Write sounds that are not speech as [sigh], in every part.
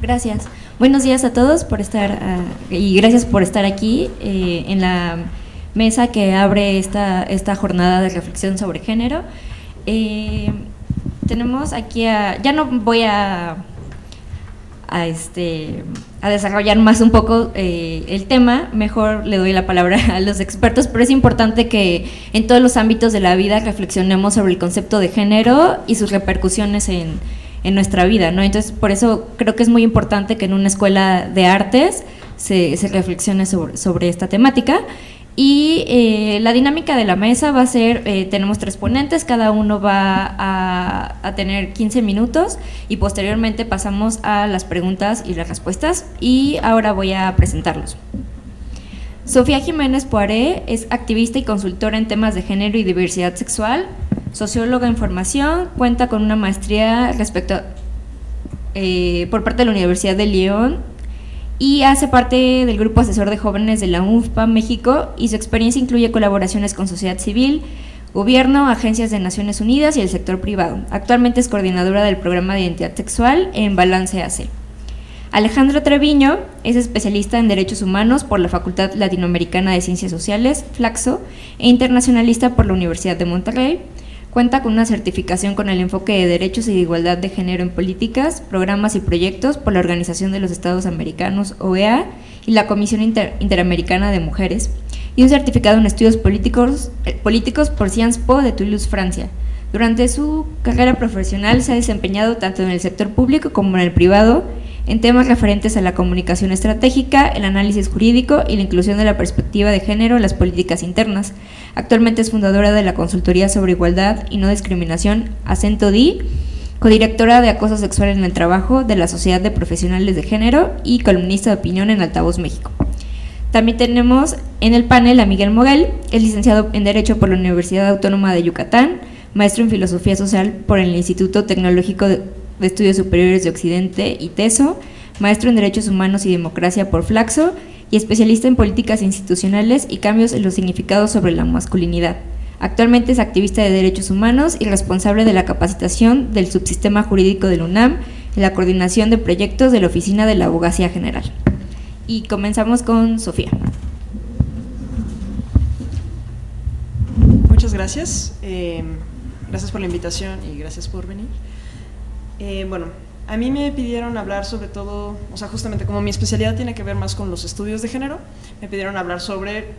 Gracias. Buenos días a todos por estar ah, y gracias por estar aquí eh, en la mesa que abre esta, esta jornada de reflexión sobre género. Eh, tenemos aquí a, ya no voy a, a, este, a desarrollar más un poco eh, el tema, mejor le doy la palabra [laughs] a los expertos, pero es importante que en todos los ámbitos de la vida reflexionemos sobre el concepto de género y sus repercusiones en en nuestra vida, ¿no? Entonces, por eso creo que es muy importante que en una escuela de artes se, reflexione sobre, esta temática. Y eh, la dinámica de la mesa va a ser, eh, tenemos tres ponentes, cada uno va a, a, tener 15 minutos y posteriormente pasamos a las preguntas y las respuestas y ahora voy a presentarlos. Sofía Jiménez Poiré es activista y consultora en temas de género y diversidad sexual, socióloga en formación, cuenta con una maestría respecto eh, por parte de la Universidad de León y hace parte del grupo asesor de jóvenes de la UNFPA México y su experiencia incluye colaboraciones con sociedad civil, gobierno, agencias de Naciones Unidas y el sector privado. Actualmente es coordinadora del programa de identidad sexual en Balance AC. Alejandro Treviño es especialista en Derechos Humanos por la Facultad Latinoamericana de Ciencias Sociales, Flaxo, e internacionalista por la Universidad de Monterrey. Cuenta con una certificación con el enfoque de derechos y de igualdad de género en políticas, programas y proyectos por la Organización de los Estados Americanos, OEA, y la Comisión Interamericana de Mujeres, y un certificado en estudios eh, políticos por Sciences Po de Toulouse, Francia. Durante su carrera profesional se ha desempeñado tanto en el sector público como en el privado, en temas referentes a la comunicación estratégica, el análisis jurídico y la inclusión de la perspectiva de género en las políticas internas. Actualmente es fundadora de la Consultoría sobre Igualdad y No Discriminación Acento DI, codirectora de Acoso Sexual en el Trabajo de la Sociedad de Profesionales de Género y columnista de opinión en Altavoz México. También tenemos en el panel a Miguel Moguel, es licenciado en Derecho por la Universidad Autónoma de Yucatán, maestro en Filosofía Social por el Instituto Tecnológico de Estudios Superiores de Occidente y TESO, maestro en Derechos Humanos y Democracia por Flaxo y especialista en políticas institucionales y cambios en los significados sobre la masculinidad. Actualmente es activista de derechos humanos y responsable de la capacitación del subsistema jurídico del UNAM y la coordinación de proyectos de la Oficina de la Abogacía General. Y comenzamos con Sofía. Muchas gracias. Eh, gracias por la invitación y gracias por venir. Eh, bueno, a mí me pidieron hablar sobre todo, o sea, justamente como mi especialidad tiene que ver más con los estudios de género, me pidieron hablar sobre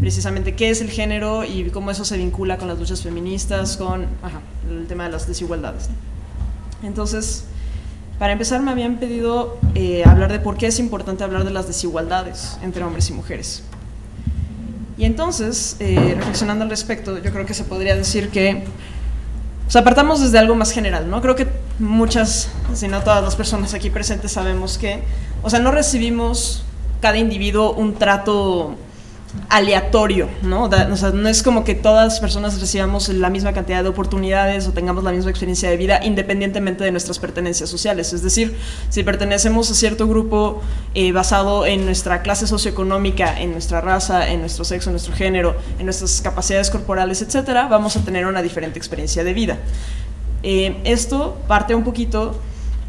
precisamente qué es el género y cómo eso se vincula con las luchas feministas, con el tema de las desigualdades. Entonces, para empezar me habían pedido eh, hablar de por qué es importante hablar de las desigualdades entre hombres y mujeres. Y entonces, eh, reflexionando al respecto, yo creo que se podría decir que o sea, apartamos desde algo más general, ¿no? Creo que muchas, si no todas las personas aquí presentes sabemos que, o sea, no recibimos cada individuo un trato aleatorio, ¿no? O sea, no es como que todas las personas recibamos la misma cantidad de oportunidades o tengamos la misma experiencia de vida independientemente de nuestras pertenencias sociales. Es decir, si pertenecemos a cierto grupo eh, basado en nuestra clase socioeconómica, en nuestra raza, en nuestro sexo, en nuestro género, en nuestras capacidades corporales, etcétera, vamos a tener una diferente experiencia de vida. Eh, esto parte un poquito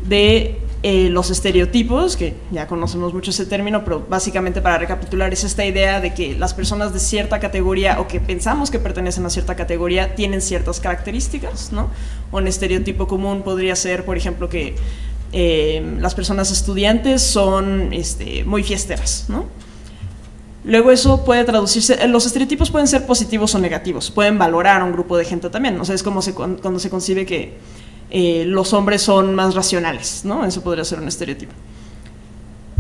de eh, los estereotipos, que ya conocemos mucho ese término, pero básicamente para recapitular es esta idea de que las personas de cierta categoría o que pensamos que pertenecen a cierta categoría tienen ciertas características, ¿no? Un estereotipo común podría ser, por ejemplo, que eh, las personas estudiantes son este, muy fiesteras, ¿no? Luego eso puede traducirse, los estereotipos pueden ser positivos o negativos, pueden valorar a un grupo de gente también, o es como cuando se concibe que eh, los hombres son más racionales, ¿no? Eso podría ser un estereotipo.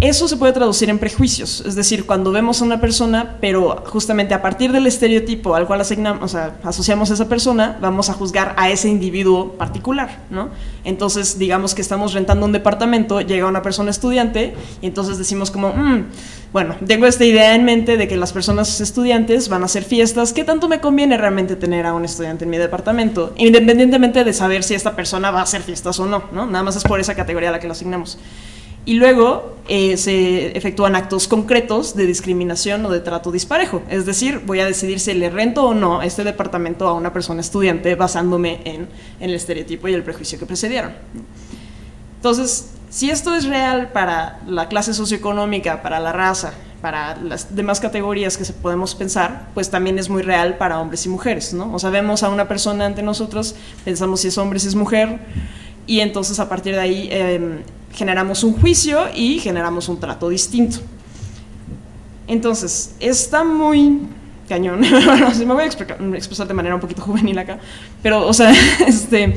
Eso se puede traducir en prejuicios, es decir, cuando vemos a una persona, pero justamente a partir del estereotipo al cual asignamos, o sea, asociamos a esa persona, vamos a juzgar a ese individuo particular, ¿no? Entonces, digamos que estamos rentando un departamento, llega una persona estudiante y entonces decimos como, mm, bueno, tengo esta idea en mente de que las personas estudiantes van a hacer fiestas, ¿qué tanto me conviene realmente tener a un estudiante en mi departamento? Independientemente de saber si esta persona va a hacer fiestas o no, ¿no? Nada más es por esa categoría a la que lo asignamos y luego eh, se efectúan actos concretos de discriminación o de trato disparejo. Es decir, voy a decidir si le rento o no este departamento a una persona estudiante basándome en, el estereotipo y el prejuicio que precedieron. Entonces, si esto es real para la clase socioeconómica, para la raza, para las demás categorías que se podemos pensar, pues también es muy real para hombres y mujeres, ¿no? O sea, vemos a una persona ante nosotros, pensamos si es hombre, si es mujer, y entonces a partir de ahí em, generamos un juicio y generamos un trato distinto. Entonces, está muy cañón, [laughs] me voy a expresar de manera un poquito juvenil acá, pero, o sea, [laughs] este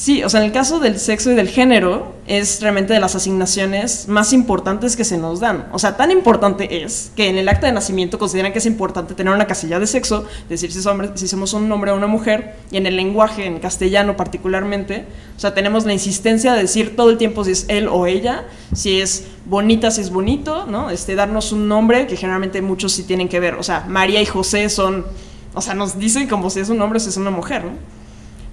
Sí, o sea, en el caso del sexo y del género es realmente de las asignaciones más importantes que se nos dan. O sea, tan importante es que en el acta de nacimiento consideran que es importante tener una casilla de sexo, decir si, somos un hombre o una mujer, y en el lenguaje, en castellano particularmente, o sea, tenemos la insistencia de decir todo el tiempo si es él o ella, si es bonita, si es bonito, ¿no? Este, darnos un nombre que generalmente muchos sí tienen que ver. O sea, María y José son, o sea, nos dicen como si es un hombre o si es una mujer, ¿no?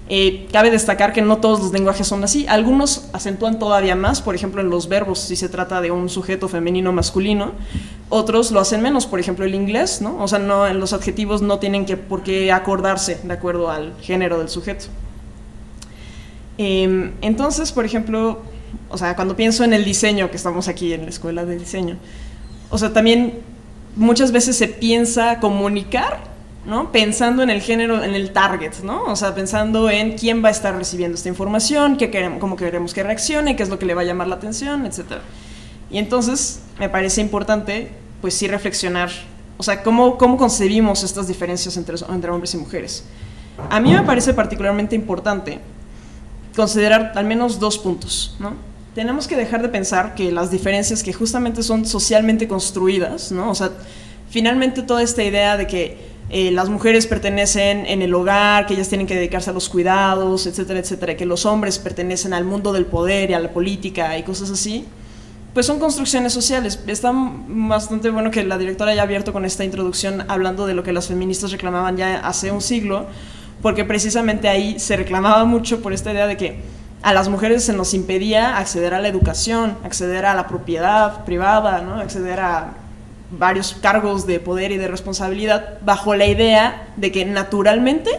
Eh, cabe destacar que no todos los lenguajes son así. Algunos acentúan todavía más, por ejemplo, en los verbos, si se trata de un sujeto femenino o masculino. Otros lo hacen menos, por ejemplo, el inglés, ¿no? O sea, no, los adjetivos no tienen que, por qué acordarse de acuerdo al género del sujeto. Em, entonces, por ejemplo, o sea, cuando pienso en el diseño, que estamos aquí en la escuela de diseño, o sea, también muchas veces se piensa comunicar ¿no? Pensando en el género, en el target, ¿no? O sea, pensando en quién va a estar recibiendo esta información, qué queremos, cómo queremos que reaccione, qué es lo que le va a llamar la atención, etc. Y entonces me parece importante, pues sí, reflexionar, o sea, cómo, cómo concebimos estas diferencias entre, entre hombres y mujeres. A mí me parece particularmente importante considerar al menos dos puntos, ¿no? Tenemos que dejar de pensar que las diferencias que justamente son socialmente construidas, ¿no? O sea, finalmente toda esta idea de que eh, las mujeres pertenecen en el hogar, que ellas tienen que dedicarse a los cuidados, etcétera, etcétera, que los hombres pertenecen al mundo del poder y a la política y cosas así, pues son construcciones sociales. Está bastante bueno que la directora haya abierto con esta introducción hablando de lo que las feministas reclamaban ya hace un siglo, porque precisamente ahí se reclamaba mucho por esta idea de que a las mujeres se nos impedía acceder a la educación, acceder a la propiedad privada, ¿no? acceder a varios cargos de poder y de responsabilidad bajo la idea de que naturalmente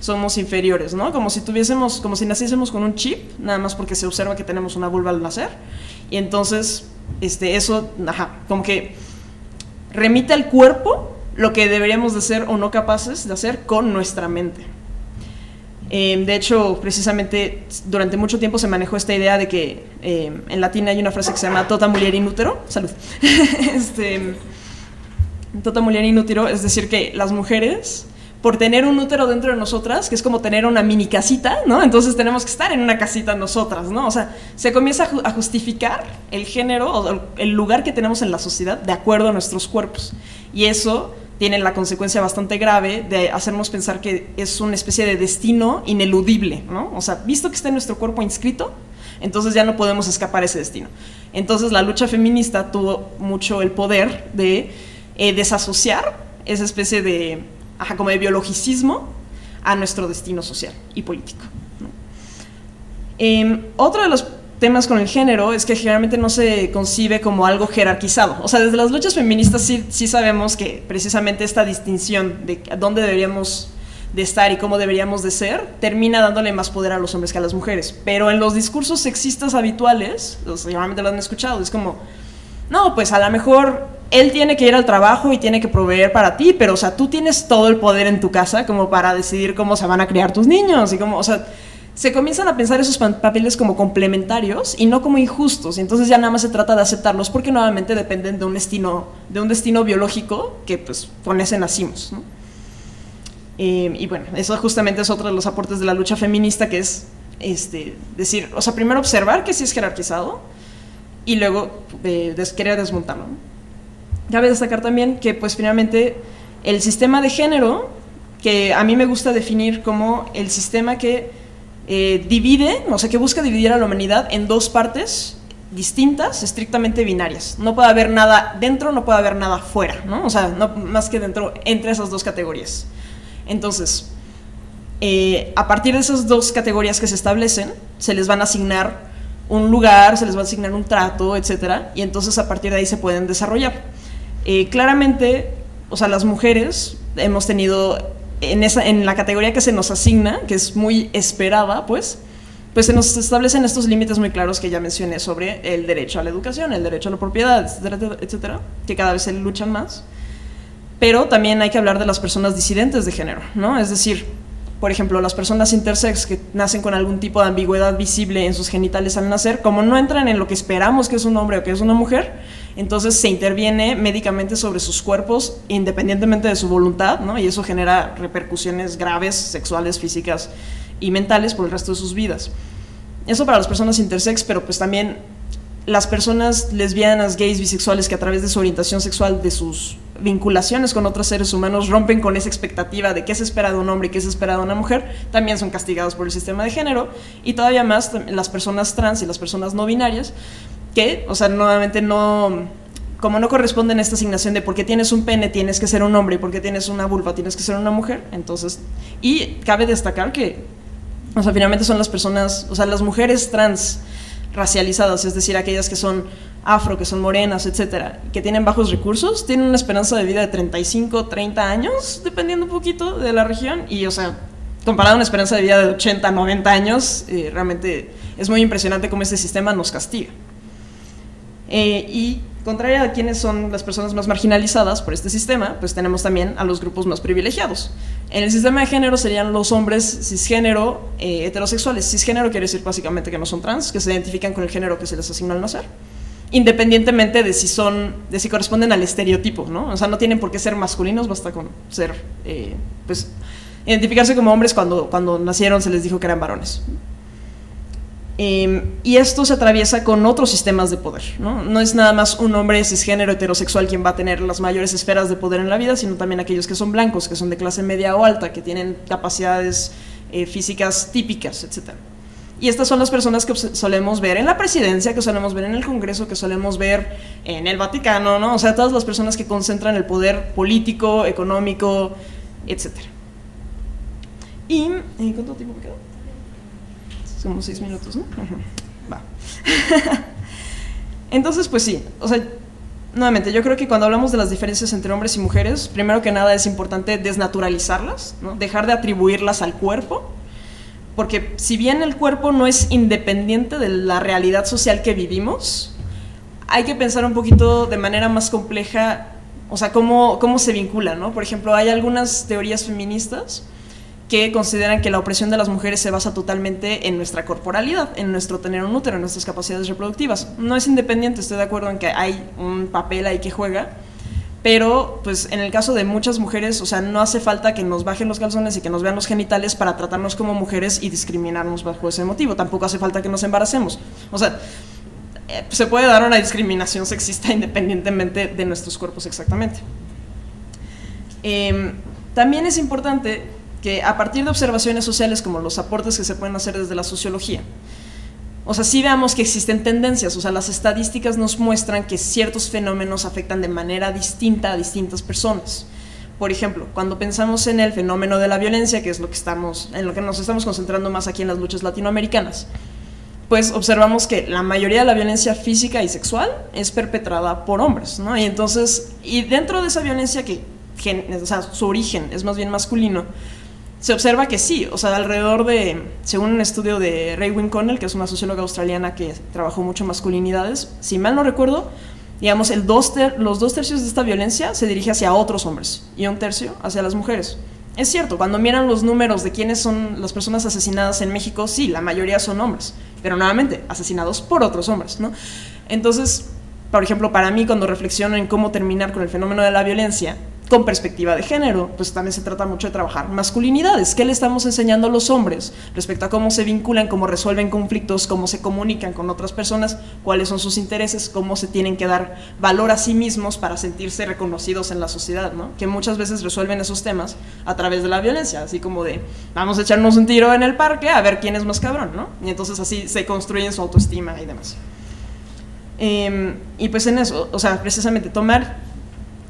somos inferiores, ¿no? Como si tuviésemos, como si naciésemos con un chip, nada más porque se observa que tenemos una vulva al nacer. Y entonces, este, eso, ajá, como que remite al cuerpo lo que deberíamos de ser o no capaces de hacer con nuestra mente. Em, de hecho, precisamente durante mucho tiempo se manejó esta idea de que em, en latín hay una frase que se llama tota mulier in utero, salud, [laughs] este, tota mulier in utero, es decir, que las mujeres, por tener un útero dentro de nosotras, que es como tener una mini casita, ¿no? Entonces tenemos que estar en una casita nosotras, ¿no? O sea, se comienza a justificar el género el lugar que tenemos en la sociedad de acuerdo a nuestros cuerpos. Y eso tiene la consecuencia bastante grave de hacernos pensar que es una especie de destino ineludible, ¿no? O sea, visto que está en nuestro cuerpo inscrito, entonces ya no podemos escapar ese destino. Entonces la lucha feminista tuvo mucho el poder de eh, desasociar esa especie de, ajá, como de biologicismo a nuestro destino social y político. Em, otro de los temas con el género es que generalmente no se concibe como algo jerarquizado. O sea, desde las luchas feministas sí, sí sabemos que precisamente esta distinción de dónde deberíamos de estar y cómo deberíamos de ser, termina dándole más poder a los hombres que a las mujeres. Pero en los discursos sexistas habituales, los seguramente lo han escuchado, es como, no, pues a lo mejor él tiene que ir al trabajo y tiene que proveer para ti, pero o sea, tú tienes todo el poder en tu casa como para decidir cómo se van a criar tus niños y cómo, o sea, se comienzan a pensar esos papeles como complementarios y no como injustos. Y entonces ya nada más se trata de aceptarlos porque nuevamente dependen de un destino, de un destino biológico que pues con ese nacimos. Eh, y bueno, eso justamente es otro de los aportes de la lucha feminista que es este, decir, o sea, primero observar que sí es jerarquizado y luego eh, querer desmontarlo. Cabe destacar también que pues finalmente el sistema de género, que a mí me gusta definir como el sistema que eh, divide, o sea, que busca dividir a la humanidad en dos partes distintas, estrictamente binarias. No puede haber nada dentro, no puede haber nada fuera, ¿no? O sea, no, más que dentro, entre esas dos categorías. Entonces, eh, a partir de esas dos categorías que se establecen, se les van a asignar un lugar, se les va a asignar un trato, etcétera, y entonces a partir de ahí se pueden desarrollar. Eh, claramente, o sea, las mujeres hemos tenido en, esa, en la categoría que se nos asigna, que es muy esperada, pues, pues se nos establecen estos límites muy claros que ya mencioné sobre el derecho a la educación, el derecho a la propiedad, etcétera, etcétera, que cada vez se luchan más. Pero también hay que hablar de las personas disidentes de género, ¿no? Es decir, por ejemplo, las personas intersex que nacen con algún tipo de ambigüedad visible en sus genitales al nacer, como no entran en lo que esperamos que es un hombre o que es una mujer, entonces se interviene médicamente sobre sus cuerpos independientemente de su voluntad, ¿no? Y eso genera repercusiones graves, sexuales, físicas y mentales por el resto de sus vidas. Eso para las personas intersex, pero pues también las personas lesbianas, gays, bisexuales que a través de su orientación sexual, de sus vinculaciones con otros seres humanos, rompen con esa expectativa de qué se espera de un hombre y qué se espera de una mujer, también son castigados por el sistema de género. Y todavía más las personas trans y las personas no binarias, que, o sea, nuevamente no, como no corresponden a esta asignación de por qué tienes un pene tienes que ser un hombre y por qué tienes una vulva tienes que ser una mujer, entonces, y cabe destacar que, o sea, finalmente son las personas, o sea, las mujeres trans racializadas, es decir, aquellas que son afro, que son morenas, etcétera, que tienen bajos recursos, tienen una esperanza de vida de 35, 30 años, dependiendo un poquito de la región, y o sea, comparado a una esperanza de vida de 80, 90 años, eh, realmente es muy impresionante cómo este sistema nos castiga. Eh, y contraria a quienes son las personas más marginalizadas por este sistema, pues tenemos también a los grupos más privilegiados. En el sistema de género serían los hombres cisgénero eh, heterosexuales. Cisgénero quiere decir básicamente que no son trans, que se identifican con el género que se les asignó al nacer independientemente de si son, de si corresponden al estereotipo, ¿no? O sea, no tienen por qué ser masculinos, basta con ser, eh, pues, identificarse como hombres cuando, cuando nacieron se les dijo que eran varones. Em, y esto se atraviesa con otros sistemas de poder. ¿no? no es nada más un hombre cisgénero heterosexual quien va a tener las mayores esferas de poder en la vida, sino también aquellos que son blancos, que son de clase media o alta, que tienen capacidades eh, físicas típicas, etc. Y estas son las personas que solemos ver en la presidencia, que solemos ver en el Congreso, que solemos ver en el Vaticano, ¿no? O sea, todas las personas que concentran el poder político, económico, etc. ¿Y eh, cuánto tiempo me? Como seis minutos, ¿no? Va. [laughs] Entonces, pues sí, o sea, nuevamente, yo creo que cuando hablamos de las diferencias entre hombres y mujeres, primero que nada es importante desnaturalizarlas, ¿no? dejar de atribuirlas al cuerpo, porque si bien el cuerpo no es independiente de la realidad social que vivimos, hay que pensar un poquito de manera más compleja, o sea, cómo, cómo se vincula, ¿no? Por ejemplo, hay algunas teorías feministas que consideran que la opresión de las mujeres se basa totalmente en nuestra corporalidad, en nuestro tener un útero, en nuestras capacidades reproductivas. No es independiente, estoy de acuerdo en que hay un papel ahí que juega, pero pues en el caso de muchas mujeres, o sea, no hace falta que nos bajen los calzones y que nos vean los genitales para tratarnos como mujeres y discriminarnos bajo ese motivo. Tampoco hace falta que nos embaracemos. O sea, eh, se puede dar una discriminación sexista [laughs] independientemente de nuestros cuerpos exactamente. Em, también es importante que a partir de observaciones sociales como los aportes que se pueden hacer desde la sociología, o sea, sí veamos que existen tendencias, o sea, las estadísticas nos muestran que ciertos fenómenos afectan de manera distinta a distintas personas. Por ejemplo, cuando pensamos en el fenómeno de la violencia, que es lo que estamos, en lo que nos estamos concentrando más aquí en las luchas latinoamericanas, pues observamos que la mayoría de la violencia física y sexual es perpetrada por hombres, ¿no? Y entonces, y dentro de esa violencia que, o sea, su origen es más bien masculino, se observa que sí, o sea, alrededor de, según un estudio de Raywin Connell, que es una socióloga australiana que trabajó mucho masculinidades, si mal no recuerdo, digamos, el dos los dos tercios de esta violencia se dirige hacia otros hombres y un tercio hacia las mujeres. Es cierto, cuando miran los números de quiénes son las personas asesinadas en México, sí, la mayoría son hombres, pero nuevamente, asesinados por otros hombres, ¿no? Entonces, por ejemplo, para mí, cuando reflexiono en cómo terminar con el fenómeno de la violencia, con perspectiva de género, pues también se trata mucho de trabajar masculinidades. ¿Qué le estamos enseñando a los hombres respecto a cómo se vinculan, cómo resuelven conflictos, cómo se comunican con otras personas, cuáles son sus intereses, cómo se tienen que dar valor a sí mismos para sentirse reconocidos en la sociedad, ¿no? Que muchas veces resuelven esos temas a través de la violencia, así como de vamos a echarnos un tiro en el parque a ver quién es más cabrón, ¿no? Y entonces así se construyen su autoestima y demás. Em, y pues en eso, o sea, precisamente tomar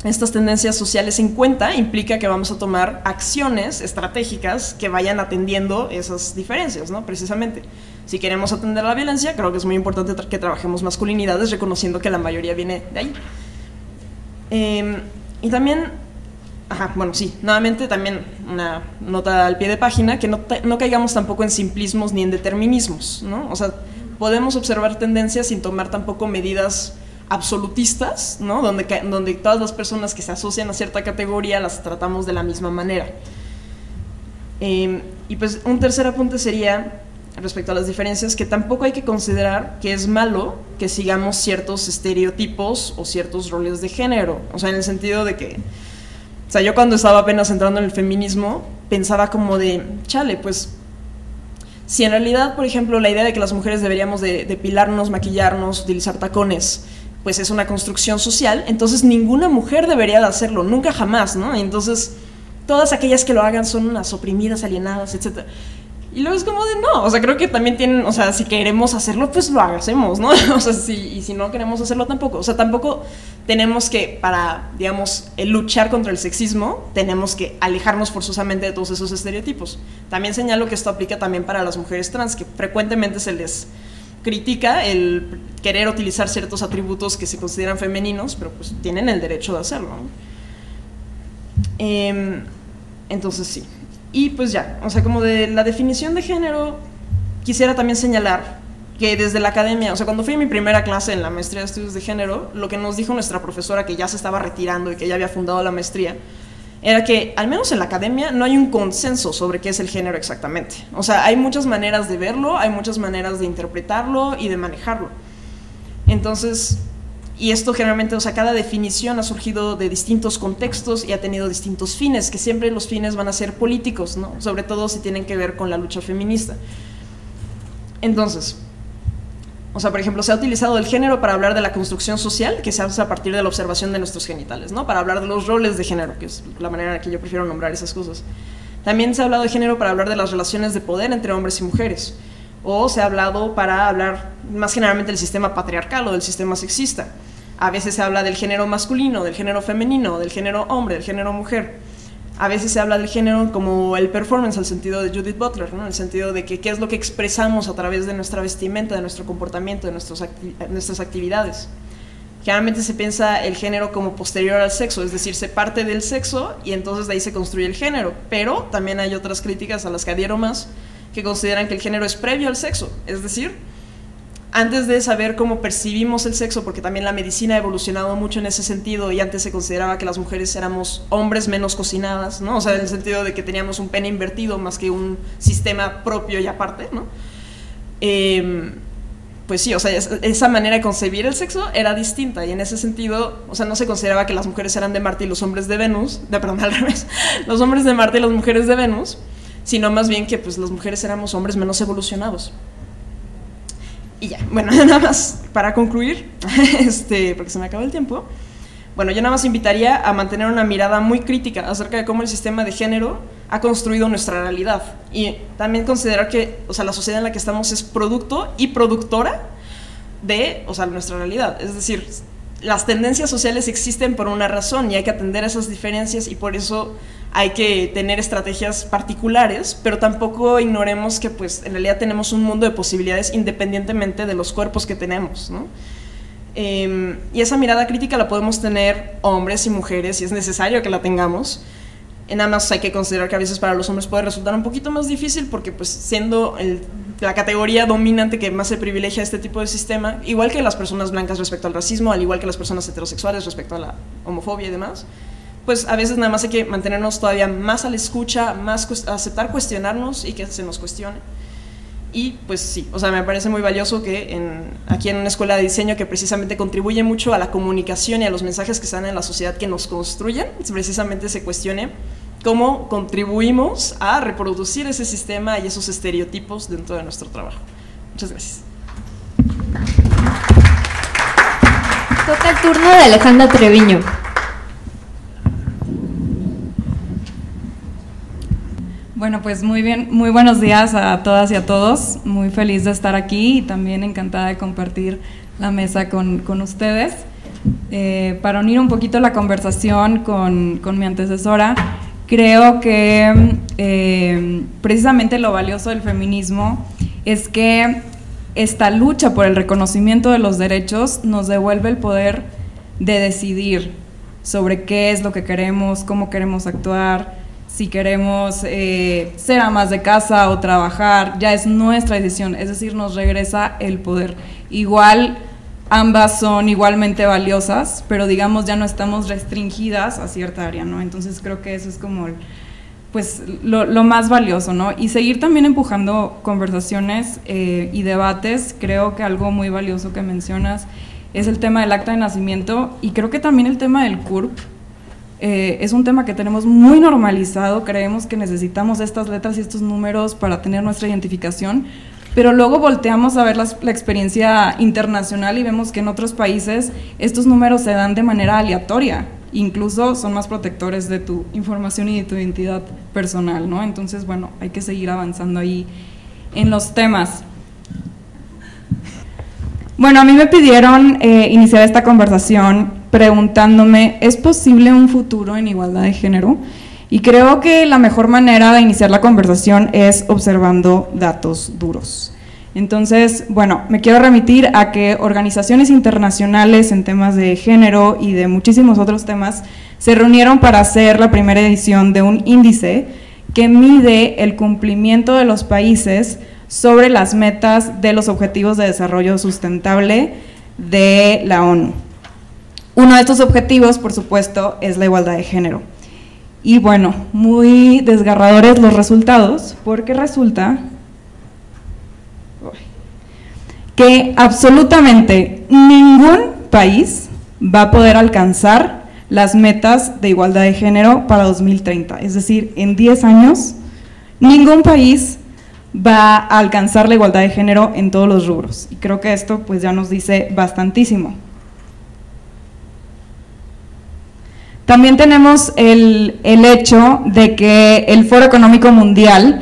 estas tendencias sociales en cuenta implica que vamos a tomar acciones estratégicas que vayan atendiendo esas diferencias, ¿no? Precisamente. Si queremos atender la violencia, creo que es muy importante que trabajemos masculinidades reconociendo que la mayoría viene de ahí. Em, y también Ajá, bueno, sí, nuevamente también una nota al pie de página, que no, no caigamos tampoco en simplismos ni en determinismos, ¿no? O sea, podemos observar tendencias sin tomar tampoco medidas absolutistas, ¿no? Donde, todas las personas que se asocian a cierta categoría las tratamos de la misma manera. Em, y pues un tercer apunte sería respecto a las diferencias, que tampoco hay que considerar que es malo que sigamos ciertos estereotipos o ciertos roles de género. O sea, en el sentido de que, o sea, yo cuando estaba apenas entrando en el feminismo, pensaba como de, chale, pues, si en realidad, por ejemplo, la idea de que las mujeres deberíamos de depilarnos, maquillarnos, utilizar tacones, pues es una construcción social, entonces ninguna mujer debería de hacerlo, nunca jamás, ¿no? Entonces, todas aquellas que lo hagan son unas oprimidas, alienadas, etc. Y luego es como de no, o sea, creo que también tienen, o sea, si queremos hacerlo, pues lo hacemos, ¿no? [laughs] O sea, si, y si no queremos hacerlo tampoco. O sea, tampoco tenemos que, para, digamos, luchar contra el sexismo, tenemos que alejarnos forzosamente de todos esos estereotipos. También señalo que esto aplica también para las mujeres trans, que frecuentemente se les critica el querer utilizar ciertos atributos que se consideran femeninos, pero pues tienen el derecho de hacerlo. Em, entonces sí. Y pues ya, o sea, como de la definición de género, quisiera también señalar que desde la academia, o sea, cuando fui a mi primera clase en la maestría de estudios de género, lo que nos dijo nuestra profesora que ya se estaba retirando y que ya había fundado la maestría, era que al menos en la academia no hay un consenso sobre qué es el género exactamente. O sea, hay muchas maneras de verlo, hay muchas maneras de interpretarlo y de manejarlo. Entonces, y esto generalmente, o sea, cada definición ha surgido de distintos contextos y ha tenido distintos fines, que siempre los fines van a ser políticos, ¿no? Sobre todo si tienen que ver con la lucha feminista. Entonces, o sea, por ejemplo, se ha utilizado el género para hablar de la construcción social, que se hace a partir de la observación de nuestros genitales, ¿no? Para hablar de los roles de género, que es la manera en la que yo prefiero nombrar esas cosas. También se ha hablado de género para hablar de las relaciones de poder entre hombres y mujeres. O se ha hablado para hablar más generalmente del sistema patriarcal o del sistema sexista. A veces se habla del género masculino, del género femenino, del género hombre, del género mujer a veces se habla del género como el performance, al sentido de Judith Butler, ¿no? el sentido de que qué es lo que expresamos a través de nuestra vestimenta, de nuestro comportamiento, de nuestros nuestras actividades. Generalmente se piensa el género como posterior al sexo, es decir, se parte del sexo y entonces de ahí se construye el género. Pero también hay otras críticas a las que adhiero más que consideran que el género es previo al sexo, es decir, antes de saber cómo percibimos el sexo, porque también la medicina ha evolucionado mucho en ese sentido y antes se consideraba que las mujeres éramos hombres menos cocinadas, ¿no? O sea, en el sentido de que teníamos un pene invertido más que un sistema propio y aparte, ¿no? Em, pues sí, o sea, esa manera de concebir el sexo era distinta y en ese sentido, o sea, no se consideraba que las mujeres eran de Marte y los hombres de Venus, de, perdón, [laughs] al revés, los hombres de Marte y las mujeres de Venus, sino más bien que pues las mujeres éramos hombres menos evolucionados. Y ya, bueno, [laughs] nada más para concluir, [laughs] este, porque se me acaba el tiempo. Bueno, yo nada más invitaría a mantener una mirada muy crítica acerca de cómo el sistema de género ha construido nuestra realidad y también considerar que, o sea, la sociedad en la que estamos es producto y productora de, o sea, nuestra realidad. Es decir, las tendencias sociales existen por una razón y hay que atender esas diferencias y por eso hay que tener estrategias particulares, pero tampoco ignoremos que pues en realidad tenemos un mundo de posibilidades independientemente de los cuerpos que tenemos, ¿no? Em, y esa mirada crítica la podemos tener hombres y mujeres, si es necesario que la tengamos. Nada más hay que considerar que a veces para los hombres puede resultar un poquito más difícil porque pues siendo la categoría dominante que más se privilegia este tipo de sistema, igual que las personas blancas respecto al racismo, al igual que las personas heterosexuales respecto a la homofobia y demás, pues a veces nada más hay que mantenernos todavía más a la escucha, más aceptar cuestionarnos y que se nos cuestione. Y pues sí, o sea, me parece muy valioso que en, aquí en una escuela de diseño que precisamente contribuye mucho a la comunicación y a los mensajes que están en la sociedad que nos construyen, precisamente se cuestione cómo contribuimos a reproducir ese sistema y esos estereotipos dentro de nuestro trabajo. Muchas gracias. Toca el turno de Alejandra Treviño. Bueno, pues muy bien, muy buenos días a todas y a todos. Muy feliz de estar aquí y también encantada de compartir la mesa con, ustedes. Eh, para unir un poquito la conversación con, mi antecesora, creo que eh, precisamente lo valioso del feminismo es que esta lucha por el reconocimiento de los derechos nos devuelve el poder de decidir sobre qué es lo que queremos, cómo queremos actuar, si queremos eh, ser amas de casa o trabajar, ya es nuestra decisión, es decir, nos regresa el poder. Igual ambas son igualmente valiosas, pero digamos ya no estamos restringidas a cierta área, ¿no? Entonces creo que eso es como pues lo, más valioso, ¿no? Y seguir también empujando conversaciones eh, y debates, creo que algo muy valioso que mencionas es el tema del acta de nacimiento y creo que también el tema del CURP, eh, es un tema que tenemos muy normalizado, creemos que necesitamos estas letras y estos números para tener nuestra identificación, pero luego volteamos a ver la, experiencia internacional y vemos que en otros países estos números se dan de manera aleatoria, incluso son más protectores de tu información y de tu identidad personal, ¿no? Entonces, bueno, hay que seguir avanzando ahí en los temas. Bueno, a mí me pidieron eh, iniciar esta conversación preguntándome, ¿es posible un futuro en igualdad de género? Y creo que la mejor manera de iniciar la conversación es observando datos duros. Entonces, bueno, me quiero remitir a que organizaciones internacionales en temas de género y de muchísimos otros temas se reunieron para hacer la primera edición de un índice que mide el cumplimiento de los países sobre las metas de los Objetivos de Desarrollo Sustentable de la ONU. Uno de estos objetivos, por supuesto, es la igualdad de género. Y bueno, muy desgarradores los resultados, porque resulta que absolutamente ningún país va a poder alcanzar las metas de igualdad de género para 2030. Es decir, en 10 años, ningún país va a alcanzar la igualdad de género en todos los rubros. Y creo que esto pues ya nos dice bastantísimo. También tenemos el, hecho de que el Foro Económico Mundial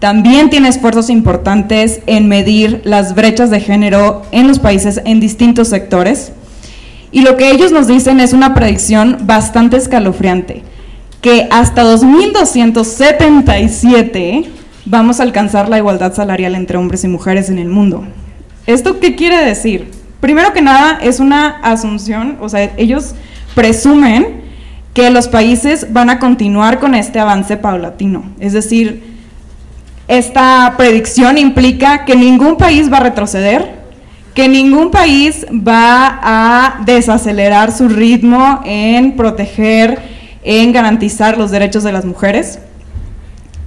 también tiene esfuerzos importantes en medir las brechas de género en los países en distintos sectores. Y lo que ellos nos dicen es una predicción bastante escalofriante, que hasta 2277 vamos a alcanzar la igualdad salarial entre hombres y mujeres en el mundo. ¿Esto qué quiere decir? Primero que nada, es una asunción, o sea, ellos presumen que los países van a continuar con este avance paulatino. Es decir, esta predicción implica que ningún país va a retroceder, que ningún país va a desacelerar su ritmo en proteger, en garantizar los derechos de las mujeres.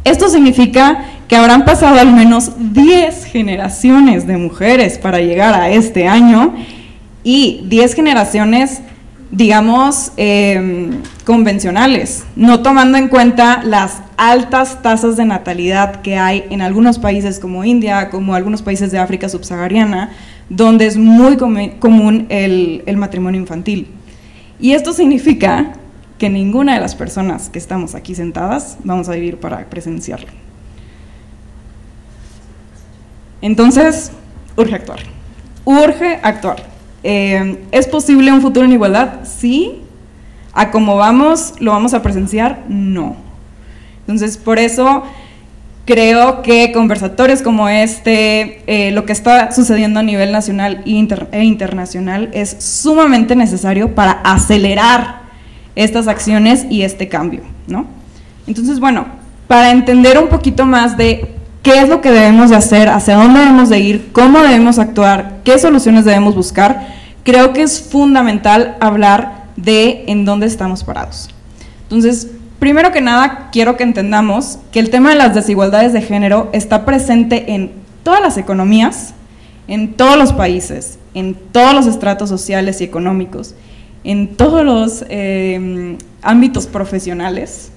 Esto significa que habrán pasado al menos 10 generaciones de mujeres para llegar a este año y 10 generaciones digamos, em, convencionales, no tomando en cuenta las altas tasas de natalidad que hay en algunos países como India, como algunos países de África subsahariana, donde es muy común el, matrimonio infantil. Y esto significa que ninguna de las personas que estamos aquí sentadas vamos a vivir para presenciarlo. Entonces, urge actuar. Urge actuar. Eh, ¿Es posible un futuro en igualdad? Sí. ¿A cómo vamos lo vamos a presenciar? No. Entonces, por eso creo que conversatorios como este, eh, lo que está sucediendo a nivel nacional e, internacional es sumamente necesario para acelerar estas acciones y este cambio, ¿no? Entonces, bueno, para entender un poquito más de qué es lo que debemos de hacer, hacia dónde debemos de ir, cómo debemos actuar, qué soluciones debemos buscar, creo que es fundamental hablar de en dónde estamos parados. Entonces, primero que nada, quiero que entendamos que el tema de las desigualdades de género está presente en todas las economías, en todos los países, en todos los estratos sociales y económicos, en todos los eh, ámbitos profesionales,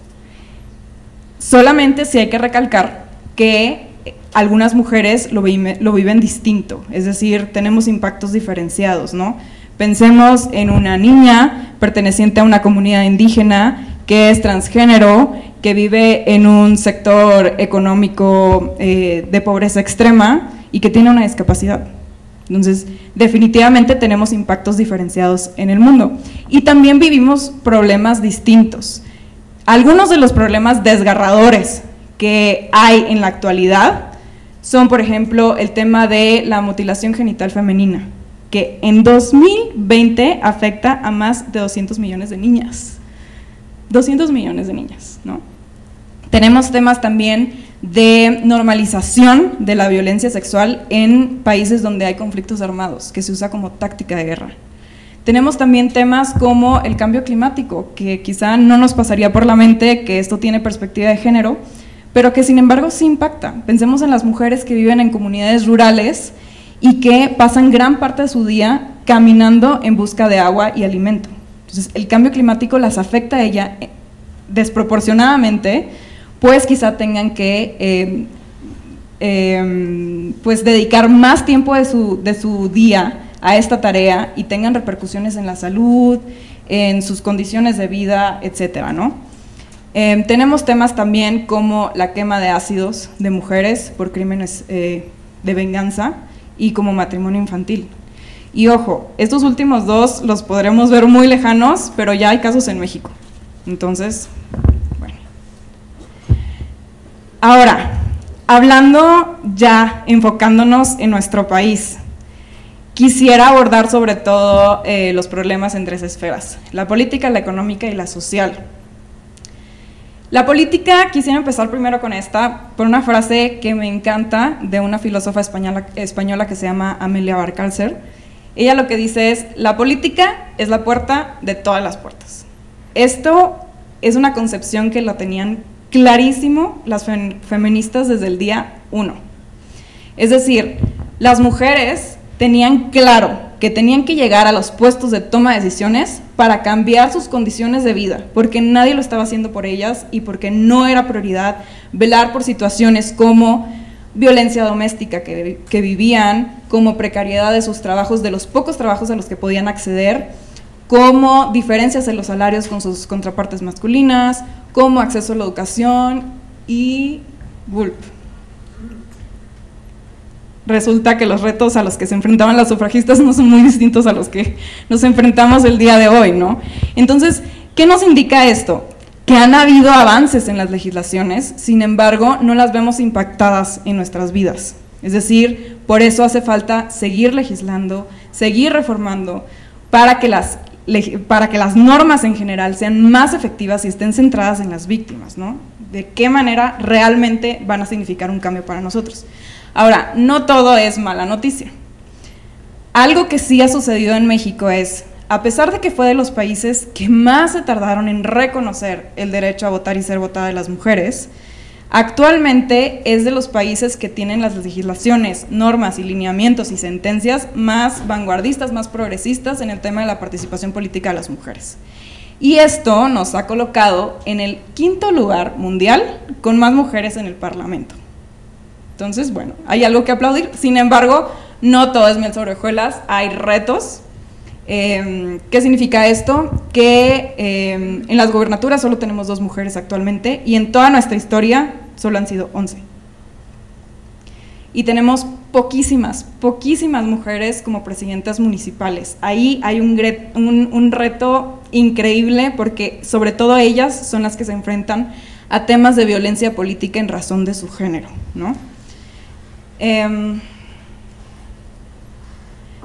solamente si hay que recalcar que algunas mujeres lo, viven distinto, es decir, tenemos impactos diferenciados, ¿no? Pensemos en una niña perteneciente a una comunidad indígena que es transgénero, que vive en un sector económico eh, de pobreza extrema y que tiene una discapacidad. Entonces, definitivamente tenemos impactos diferenciados en el mundo. Y también vivimos problemas distintos. Algunos de los problemas desgarradores que hay en la actualidad son, por ejemplo, el tema de la mutilación genital femenina. Que en 2020 afecta a más de 200 millones de niñas. 200 millones de niñas, ¿no? Tenemos temas también de normalización de la violencia sexual en países donde hay conflictos armados, que se usa como táctica de guerra. Tenemos también temas como el cambio climático, que quizá no nos pasaría por la mente que esto tiene perspectiva de género, pero que sin embargo sí impacta. Pensemos en las mujeres que viven en comunidades rurales y que pasan gran parte de su día caminando en busca de agua y alimento. Entonces, el cambio climático las afecta a ella eh, desproporcionadamente, pues quizá tengan que eh, em, pues dedicar más tiempo de su, de su día a esta tarea y tengan repercusiones en la salud, en sus condiciones de vida, etcétera, ¿no? Em, tenemos temas también como la quema de ácidos de mujeres por crímenes eh, de venganza y como matrimonio infantil. Y ojo, estos últimos dos los podremos ver muy lejanos, pero ya hay casos en México. Entonces, Ahora, hablando ya, enfocándonos en nuestro país, quisiera abordar sobre todo eh, los problemas en tres esferas, la política, la económica y la social. La política, quisiera empezar primero con esta, por una frase que me encanta de una filósofa española, española que se llama Amelia Barcalcer. Ella lo que dice es, la política es la puerta de todas las puertas. Esto es una concepción que lo tenían clarísimo las feministas desde el día uno. Es decir, las mujeres tenían claro que tenían que llegar a los puestos de toma de decisiones para cambiar sus condiciones de vida, porque nadie lo estaba haciendo por ellas y porque no era prioridad velar por situaciones como violencia doméstica que, que vivían, como precariedad de sus trabajos, de los pocos trabajos a los que podían acceder, como diferencias en los salarios con sus contrapartes masculinas, como acceso a la educación y BULP. Resulta que los retos a los que se enfrentaban las sufragistas no son muy distintos a los que nos enfrentamos el día de hoy, ¿no? Entonces, ¿qué nos indica esto? Que han habido avances en las legislaciones, sin embargo, no las vemos impactadas en nuestras vidas. Es decir, por eso hace falta seguir legislando, seguir reformando, para que las normas en general sean más efectivas y estén centradas en las víctimas, ¿no? De qué manera realmente van a significar un cambio para nosotros. Ahora, no todo es mala noticia. Algo que sí ha sucedido en México es, a pesar de que fue de los países que más se tardaron en reconocer el derecho a votar y ser votada de las mujeres, Actualmente es de los países que tienen las legislaciones, normas y lineamientos y sentencias más vanguardistas, más progresistas en el tema de la participación política de las mujeres. Y esto nos ha colocado en el quinto lugar mundial con más mujeres en el Parlamento. Entonces, bueno, hay algo que aplaudir. Sin embargo, no todo es miel sobre hojuelas, hay retos. Em, ¿Qué significa esto? Que em, en las gobernaturas solo tenemos dos mujeres actualmente y en toda nuestra historia solo han sido 11. Y tenemos poquísimas, poquísimas mujeres como presidentas municipales. Ahí hay un, un, reto increíble porque sobre todo ellas son las que se enfrentan a temas de violencia política en razón de su género. ¿no? Em,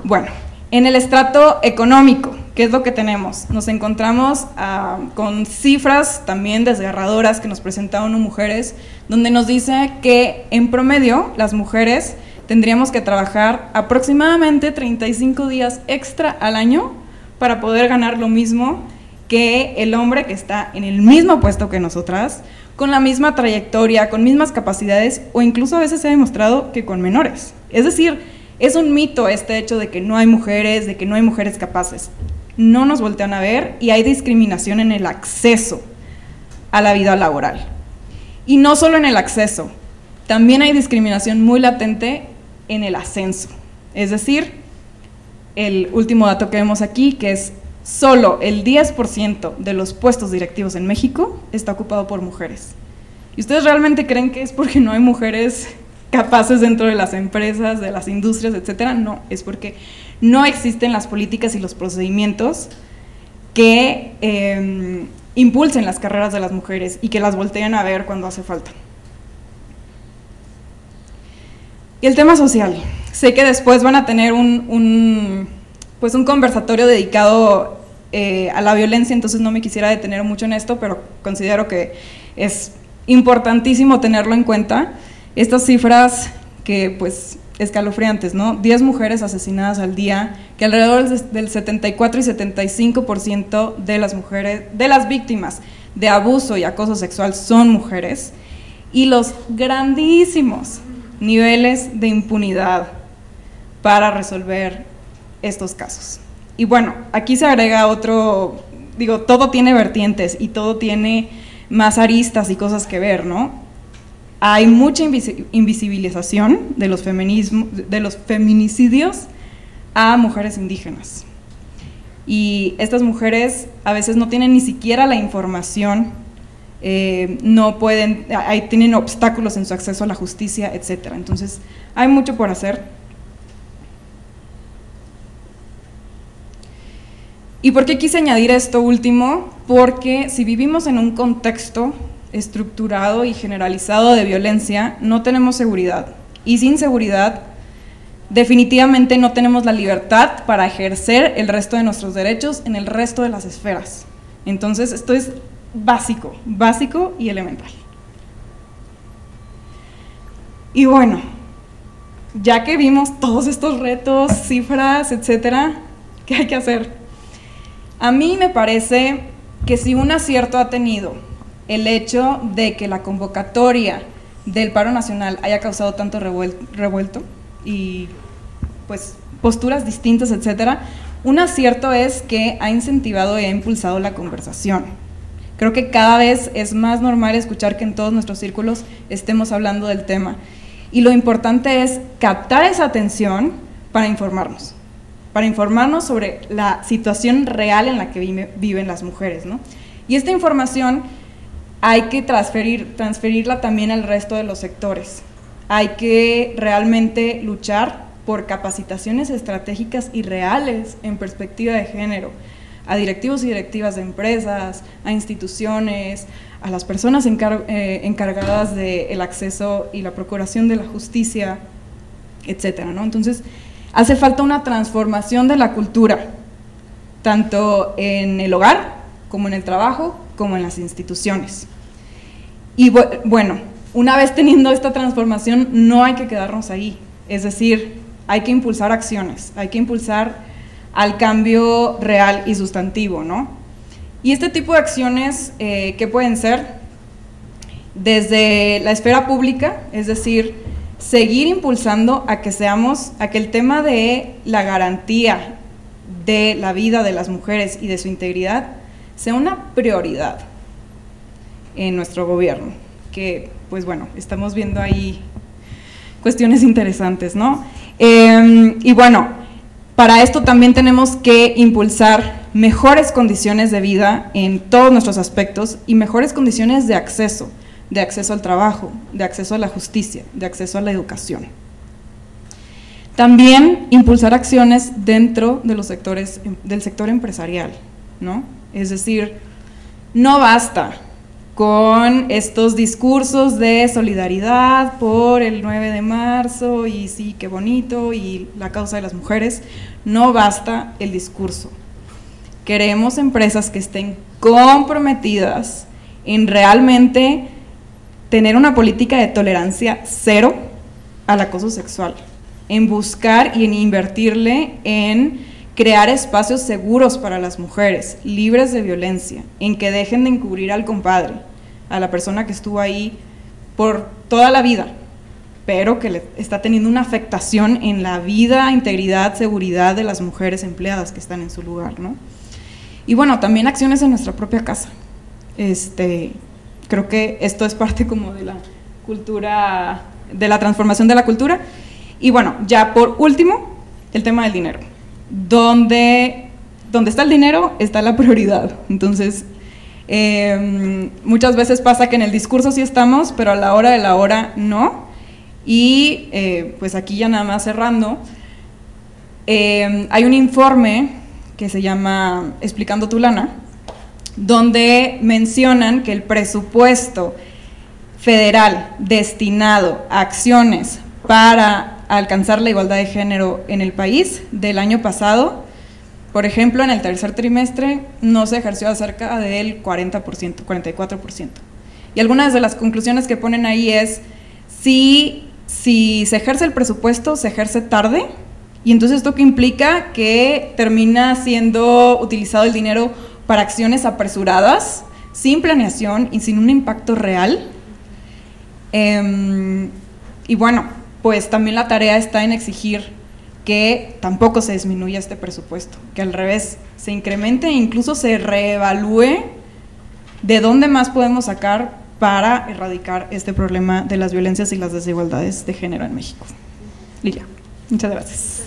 bueno, en el estrato económico, ¿qué es lo que tenemos? Nos encontramos ah, con cifras también desgarradoras que nos presentaron mujeres, donde nos dice que en promedio las mujeres tendríamos que trabajar aproximadamente 35 días extra al año para poder ganar lo mismo que el hombre que está en el mismo puesto que nosotras, con la misma trayectoria, con mismas capacidades o incluso a veces se ha demostrado que con menores. Es decir, es un mito este hecho de que no hay mujeres, de que no hay mujeres capaces. No nos voltean a ver y hay discriminación en el acceso a la vida laboral. Y no solo en el acceso, también hay discriminación muy latente en el ascenso. Es decir, el último dato que vemos aquí, que es solo el 10% de los puestos directivos en México está ocupado por mujeres. ¿Y ustedes realmente creen que es porque no hay mujeres capaces dentro de las empresas, de las industrias, etcétera, no, es porque no existen las políticas y los procedimientos que em, impulsen las carreras de las mujeres y que las volteen a ver cuando hace falta. Y el tema social. Sé que después van a tener un, pues un conversatorio dedicado eh, a la violencia, entonces no me quisiera detener mucho en esto, pero considero que es importantísimo tenerlo en cuenta. Estas cifras que pues escalofriantes, ¿no? 10 mujeres asesinadas al día, que alrededor del 74 y 75% de las mujeres, de las víctimas de abuso y acoso sexual son mujeres, y los grandísimos niveles de impunidad para resolver estos casos. Y bueno, aquí se agrega otro, digo, todo tiene vertientes y todo tiene más aristas y cosas que ver, ¿no? hay mucha invisibilización de los, de los feminicidios a mujeres indígenas. Y estas mujeres a veces no tienen ni siquiera la información, eh, no pueden, tienen obstáculos en su acceso a la justicia, etc. Entonces, hay mucho por hacer. ¿Y por qué quise añadir esto último? Porque si vivimos en un contexto estructurado y generalizado de violencia, no tenemos seguridad. Y sin seguridad, definitivamente no tenemos la libertad para ejercer el resto de nuestros derechos en el resto de las esferas. Entonces, esto es básico, básico y elemental. Y bueno, ya que vimos todos estos retos, cifras, etcétera, ¿qué hay que hacer? A mí me parece que si un acierto ha tenido el hecho de que la convocatoria del paro nacional haya causado tanto revuelto y pues posturas distintas, etcétera, un acierto es que ha incentivado y ha impulsado la conversación. Creo que cada vez es más normal escuchar que en todos nuestros círculos estemos hablando del tema. Y lo importante es captar esa atención para informarnos, para informarnos sobre la situación real en la que viven las mujeres. ¿no? Y esta información hay que transferir, transferirla también al resto de los sectores. Hay que realmente luchar por capacitaciones estratégicas y reales en perspectiva de género a directivos y directivas de empresas, a instituciones, a las personas eh, encargadas del acceso y la procuración de la justicia, etcétera, ¿no? Entonces, hace falta una transformación de la cultura, tanto en el hogar como en el trabajo, como en las instituciones. Y bueno, una vez teniendo esta transformación, no hay que quedarnos ahí. Es decir, hay que impulsar acciones, hay que impulsar al cambio real y sustantivo, ¿no? Y este tipo de acciones, eh, ¿qué pueden ser? Desde la esfera pública, es decir, seguir impulsando a que seamos, a que el tema de la garantía de la vida de las mujeres y de su integridad sea una prioridad en nuestro gobierno, que pues bueno, estamos viendo ahí cuestiones interesantes, ¿no? Em, y bueno, para esto también tenemos que impulsar mejores condiciones de vida en todos nuestros aspectos y mejores condiciones de acceso, de acceso al trabajo, de acceso a la justicia, de acceso a la educación. También impulsar acciones dentro de los sectores, del sector empresarial, ¿no? Es decir, no basta con estos discursos de solidaridad por el 9 de marzo y sí, qué bonito, y la causa de las mujeres, no basta el discurso. Queremos empresas que estén comprometidas en realmente tener una política de tolerancia cero al acoso sexual, en buscar y en invertirle en crear espacios seguros para las mujeres, libres de violencia, en que dejen de encubrir al compadre, a la persona que estuvo ahí por toda la vida, pero que le está teniendo una afectación en la vida, integridad, seguridad de las mujeres empleadas que están en su lugar, ¿no? Y bueno, también acciones en nuestra propia casa. Este, creo que esto es parte como de la cultura, de la transformación de la cultura. Y bueno, ya por último, el tema del dinero donde, donde está el dinero está la prioridad. Entonces, em, muchas veces pasa que en el discurso sí estamos, pero a la hora de la hora no. Y eh, pues aquí ya nada más cerrando, em, hay un informe que se llama Explicando tu lana, donde mencionan que el presupuesto federal destinado a acciones para alcanzar la igualdad de género en el país del año pasado Por ejemplo, en el tercer trimestre no se ejerció acerca del 40%, 44%. Y algunas de las conclusiones que ponen ahí es, si, si se ejerce el presupuesto, se ejerce tarde, y entonces esto que implica que termina siendo utilizado el dinero para acciones apresuradas, sin planeación y sin un impacto real. Em, y bueno, pues también la tarea está en exigir que tampoco se disminuya este presupuesto, que al revés se incremente e incluso se reevalúe de dónde más podemos sacar para erradicar este problema de las violencias y las desigualdades de género en México. Lilia, muchas gracias.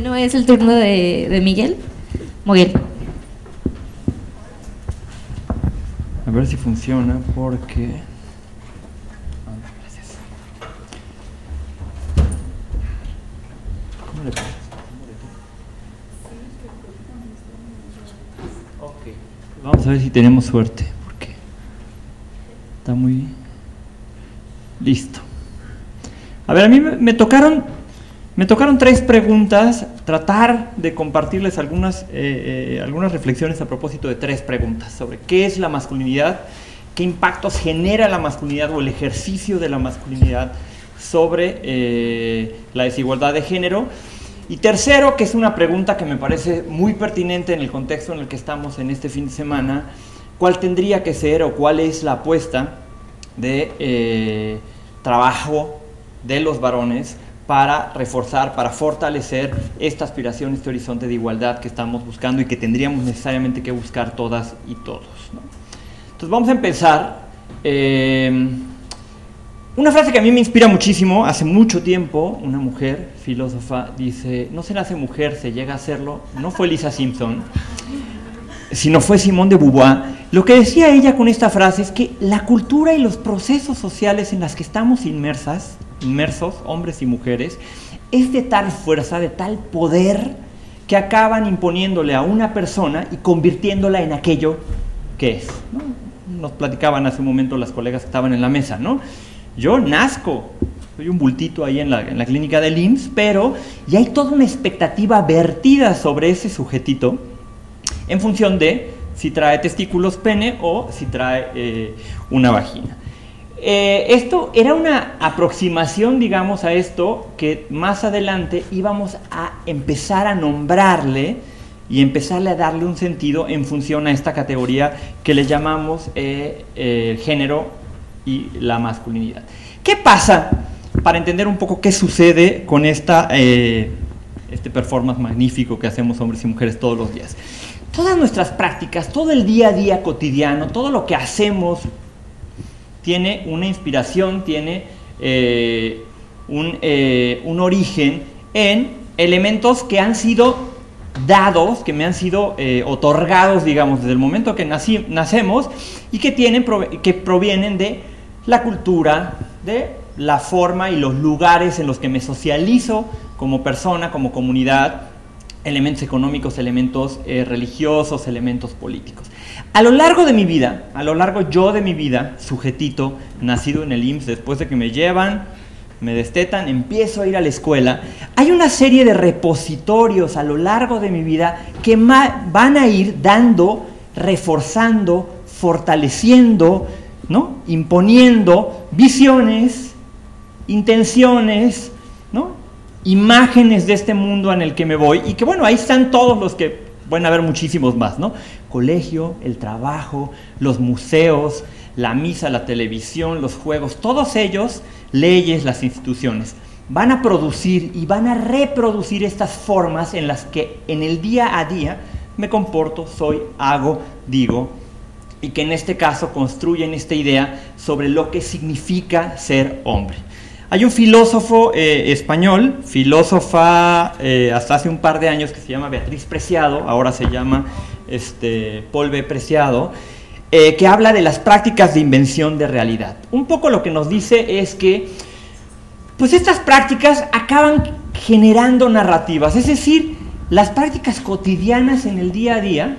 Bueno, es el turno de, de Miguel. Miguel. A ver si funciona porque... ¿Cómo le Vamos a ver si tenemos suerte porque está muy listo. A ver, a mí me tocaron me tocaron tres preguntas, tratar de compartirles algunas, eh, eh, algunas reflexiones a propósito de tres preguntas sobre qué es la masculinidad, qué impactos genera la masculinidad o el ejercicio de la masculinidad sobre eh, la desigualdad de género. Y tercero, que es una pregunta que me parece muy pertinente en el contexto en el que estamos en este fin de semana, ¿cuál tendría que ser o cuál es la apuesta de trabajo de los varones para reforzar, para fortalecer esta aspiración, este horizonte de igualdad que estamos buscando y que tendríamos necesariamente que buscar todas y todos. Entonces vamos a empezar. Eh, una frase que a mí me inspira muchísimo, hace mucho tiempo, una mujer filósofa dice, no se nace mujer, se llega a serlo, no fue Lisa Simpson, sino fue Simone de Beauvoir. Lo que decía ella con esta frase es que la cultura y los procesos sociales en las que estamos inmersas inmersos, hombres y mujeres, es de tal fuerza, de tal poder, que acaban imponiéndole a una persona y convirtiéndola en aquello que es. Nos platicaban hace un momento las colegas que estaban en la mesa, ¿no? Yo nazco, soy un bultito ahí en la, en la clínica del IMSS, pero ya hay toda una expectativa vertida sobre ese sujetito en función de si trae testículos pene o si trae eh, una vagina. Eh, esto era una aproximación, digamos, a esto que más adelante íbamos a empezar a nombrarle y empezarle a darle un sentido en función a esta categoría que le llamamos eh, el género y la masculinidad. ¿Qué pasa para entender un poco qué sucede con esta, eh, este performance magnífico que hacemos hombres y mujeres todos los días? Todas nuestras prácticas, todo el día a día cotidiano, todo lo que hacemos tiene una inspiración, tiene eh, eh, un, origen en elementos que han sido dados, que me han sido eh, otorgados, digamos, desde el momento que nacemos y que, tienen, que provienen de la cultura, de la forma y los lugares en los que me socializo como persona, como comunidad, elementos económicos, elementos religiosos, elementos políticos. A lo largo de mi vida, a lo largo yo de mi vida, sujetito, nacido en el IMSS, después de que me llevan, me destetan, empiezo a ir a la escuela, hay una serie de repositorios a lo largo de mi vida que van a ir dando, reforzando, fortaleciendo, ¿no? imponiendo visiones, intenciones. Imágenes de este mundo en el que me voy y que bueno, ahí están todos los que pueden haber muchísimos más, ¿no? Colegio, el trabajo, los museos, la misa, la televisión, los juegos, todos ellos, leyes, las instituciones, van a producir y van a reproducir estas formas en las que en el día a día me comporto, soy, hago, digo, y que en este caso construyen esta idea sobre lo que significa ser hombre. Hay un filósofo eh, español, filósofa eh, hasta hace un par de años que se llama Beatriz Preciado, ahora se llama este, Paul B. Preciado, eh, que habla de las prácticas de invención de realidad. Un poco lo que nos dice es que pues estas prácticas acaban generando narrativas, es decir, las prácticas cotidianas en el día a día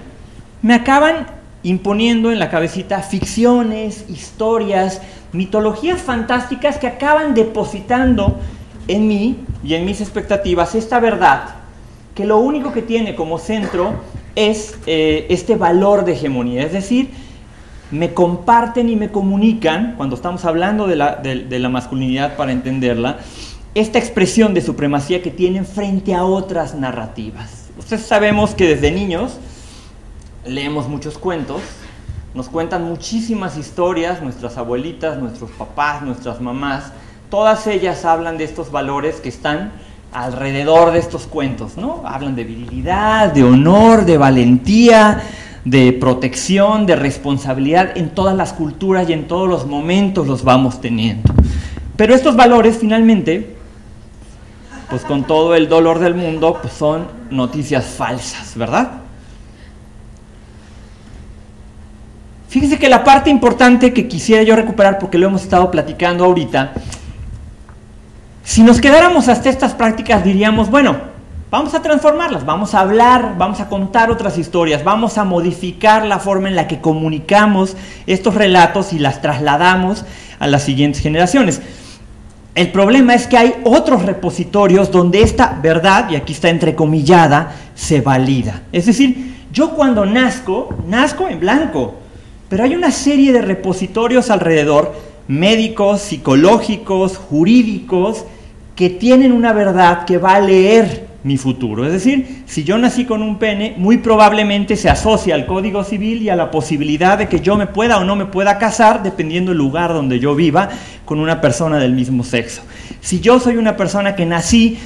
me acaban imponiendo en la cabecita ficciones, historias, mitologías fantásticas que acaban depositando en mí y en mis expectativas esta verdad, que lo único que tiene como centro es eh, este valor de hegemonía, es decir, me comparten y me comunican, cuando estamos hablando de la, de la masculinidad para entenderla, esta expresión de supremacía que tienen frente a otras narrativas. Ustedes sabemos que desde niños leemos muchos cuentos, nos cuentan muchísimas historias, nuestras abuelitas, nuestros papás, nuestras mamás, todas ellas hablan de estos valores que están alrededor de estos cuentos, ¿no? Hablan de virilidad, de honor, de valentía, de protección, de responsabilidad, en todas las culturas y en todos los momentos los vamos teniendo. Pero estos valores finalmente, pues con todo el dolor del mundo, pues son noticias falsas, ¿verdad? Fíjense que la parte importante que quisiera yo recuperar, porque lo hemos estado platicando ahorita, si nos quedáramos hasta estas prácticas diríamos, bueno, vamos a transformarlas, vamos a hablar, vamos a contar otras historias, vamos a modificar la forma en la que comunicamos estos relatos y las trasladamos a las siguientes generaciones. El problema es que hay otros repositorios donde esta verdad, y aquí está entrecomillada, se valida. Es decir, yo cuando nazco, nazco en blanco, pero hay una serie de repositorios alrededor, médicos, psicológicos, jurídicos, que tienen una verdad que va a leer mi futuro. Es decir, si yo nací con un pene, muy probablemente se asocia al Código Civil y a la posibilidad de que yo me pueda o no me pueda casar, dependiendo del lugar donde yo viva, con una persona del mismo sexo. Si yo soy una persona que nací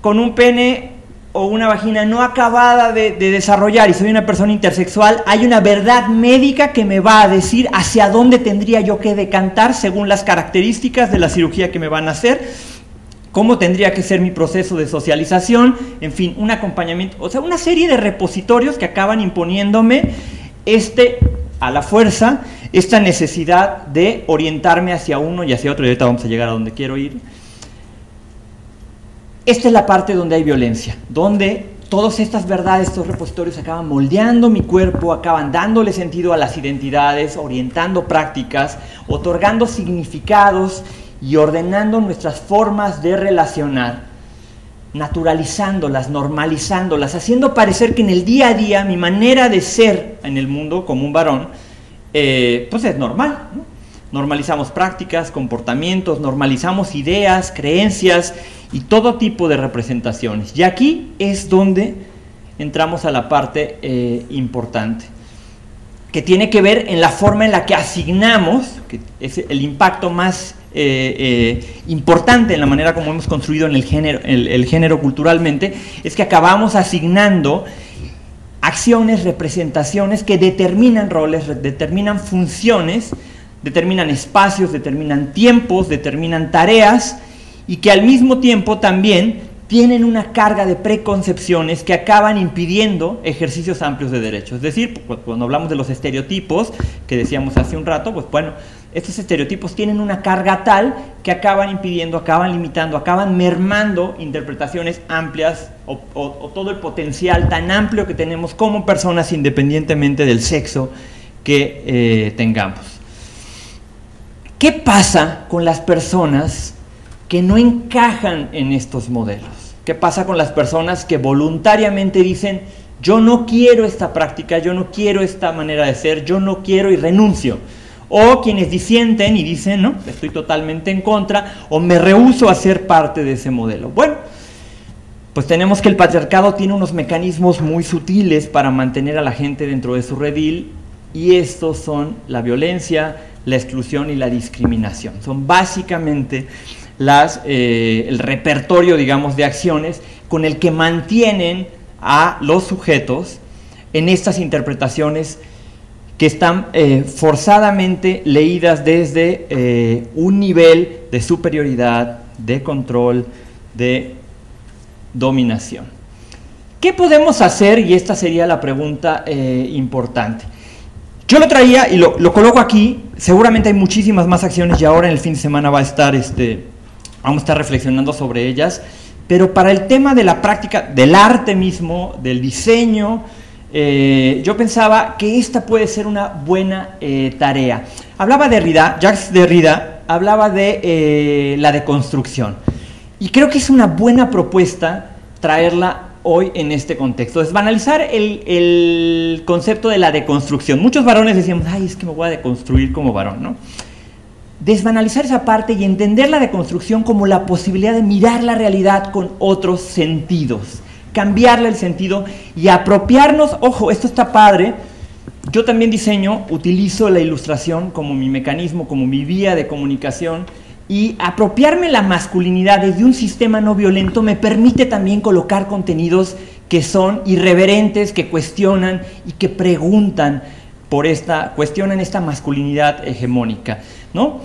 con un pene o una vagina no acabada de, desarrollar y soy una persona intersexual, hay una verdad médica que me va a decir hacia dónde tendría yo que decantar según las características de la cirugía que me van a hacer, cómo tendría que ser mi proceso de socialización, en fin, un acompañamiento, o sea, una serie de repositorios que acaban imponiéndome este, a la fuerza, esta necesidad de orientarme hacia uno y hacia otro, y ahorita vamos a llegar a donde quiero ir esta es la parte donde hay violencia, donde todas estas verdades, estos repositorios acaban moldeando mi cuerpo, acaban dándole sentido a las identidades, orientando prácticas, otorgando significados y ordenando nuestras formas de relacionar, naturalizándolas, normalizándolas, haciendo parecer que en el día a día mi manera de ser en el mundo como un varón, eh, pues es normal. Normalizamos prácticas, comportamientos, normalizamos ideas, creencias y todo tipo de representaciones. Y aquí es donde entramos a la parte eh, importante, que tiene que ver en la forma en la que asignamos, que es el impacto más eh, eh, importante en la manera como hemos construido en el el género culturalmente, es que acabamos asignando acciones, representaciones que determinan roles, determinan funciones, determinan espacios, determinan tiempos, determinan tareas, y que al mismo tiempo también tienen una carga de preconcepciones que acaban impidiendo ejercicios amplios de derechos. Es decir, cuando hablamos de los estereotipos, que decíamos hace un rato, pues bueno, estos estereotipos tienen una carga tal que acaban impidiendo, acaban limitando, acaban mermando interpretaciones amplias o, todo el potencial tan amplio que tenemos como personas independientemente del sexo que eh, tengamos. ¿Qué pasa con las personas que no encajan en estos modelos. ¿Qué pasa con las personas que voluntariamente dicen, yo no quiero esta práctica, yo no quiero esta manera de ser, yo no quiero y renuncio? O quienes disienten y dicen, no, estoy totalmente en contra o me rehuso a ser parte de ese modelo. Bueno, pues tenemos que el patriarcado tiene unos mecanismos muy sutiles para mantener a la gente dentro de su redil y estos son la violencia, la exclusión y la discriminación. Son básicamente las, eh, el repertorio, digamos, de acciones con el que mantienen a los sujetos en estas interpretaciones que están eh, forzadamente leídas desde eh, un nivel de superioridad, de control, de dominación. ¿Qué podemos hacer? Y esta sería la pregunta importante. Yo lo traía y lo, lo, coloco aquí, seguramente hay muchísimas más acciones y ahora en el fin de semana va a estar este, vamos a estar reflexionando sobre ellas, pero para el tema de la práctica del arte mismo, del diseño, eh, yo pensaba que esta puede ser una buena eh, tarea. Hablaba de Derrida, Jacques Derrida hablaba de eh, la deconstrucción. Y creo que es una buena propuesta traerla hoy en este contexto. Desbanalizar el, el concepto de la deconstrucción. Muchos varones decíamos, ay, es que me voy a deconstruir como varón, ¿no? Desbanalizar esa parte y entender la deconstrucción como la posibilidad de mirar la realidad con otros sentidos cambiarle el sentido y apropiarnos, ojo, esto está padre, yo también diseño, utilizo la ilustración como mi mecanismo, como mi vía de comunicación y apropiarme la masculinidad desde un sistema no violento me permite también colocar contenidos que son irreverentes, que cuestionan y que preguntan por esta, cuestionan esta masculinidad hegemónica, ¿no?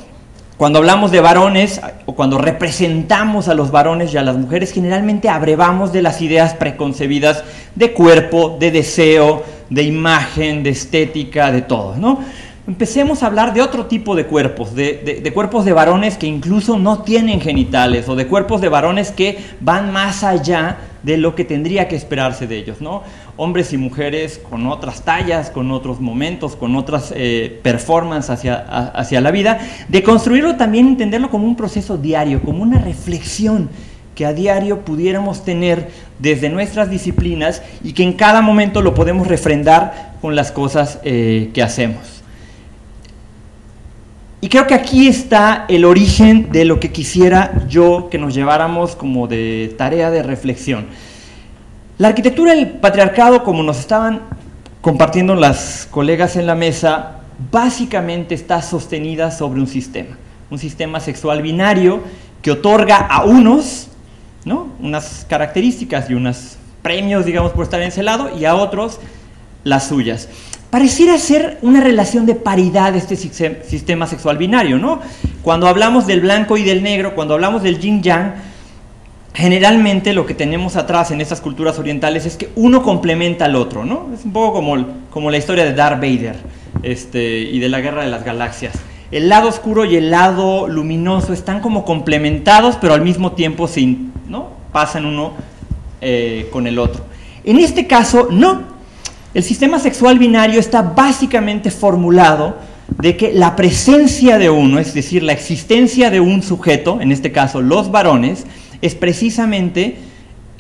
Cuando hablamos de varones o cuando representamos a los varones y a las mujeres, generalmente abrevamos de las ideas preconcebidas de cuerpo, de deseo, de imagen, de estética, de todo, ¿no? Empecemos a hablar de otro tipo de cuerpos, de, cuerpos de varones que incluso no tienen genitales o de cuerpos de varones que van más allá de lo que tendría que esperarse de ellos, ¿no? Hombres y mujeres con otras tallas, con otros momentos, con otras eh, performances hacia, hacia la vida, de construirlo también, entenderlo como un proceso diario, como una reflexión que a diario pudiéramos tener desde nuestras disciplinas y que en cada momento lo podemos refrendar con las cosas eh, que hacemos. Y creo que aquí está el origen de lo que quisiera yo que nos lleváramos como de tarea de reflexión. La arquitectura del patriarcado, como nos estaban compartiendo las colegas en la mesa, básicamente está sostenida sobre un sistema, un sistema sexual binario que otorga a unos ¿no? unas características y unos premios, digamos, por estar en ese lado, y a otros las suyas pareciera ser una relación de paridad este sistema sexual binario, ¿no? Cuando hablamos del blanco y del negro, cuando hablamos del yin yang, generalmente lo que tenemos atrás en estas culturas orientales es que uno complementa al otro, ¿no? Es un poco como, como la historia de Darth Vader este, y de la guerra de las galaxias. El lado oscuro y el lado luminoso están como complementados, pero al mismo tiempo sin, ¿no? pasan uno eh, con el otro. En este caso, no, el sistema sexual binario está básicamente formulado de que la presencia de uno, es decir, la existencia de un sujeto, en este caso los varones, es precisamente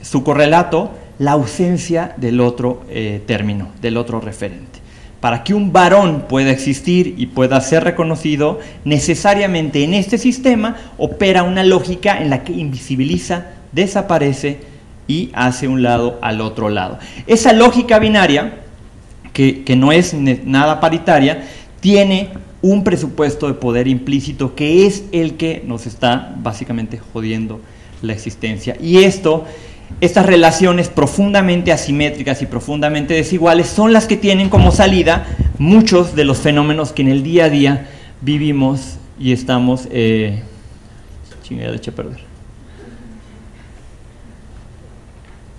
su correlato la ausencia del otro eh, término, del otro referente. Para que un varón pueda existir y pueda ser reconocido, necesariamente en este sistema opera una lógica en la que invisibiliza, desaparece y hace un lado al otro lado. Esa lógica binaria que, no es nada paritaria, tiene un presupuesto de poder implícito que es el que nos está básicamente jodiendo la existencia. Y esto, estas relaciones profundamente asimétricas y profundamente desiguales son las que tienen como salida muchos de los fenómenos que en el día a día vivimos y estamos... Eh, chingada, eché a perder.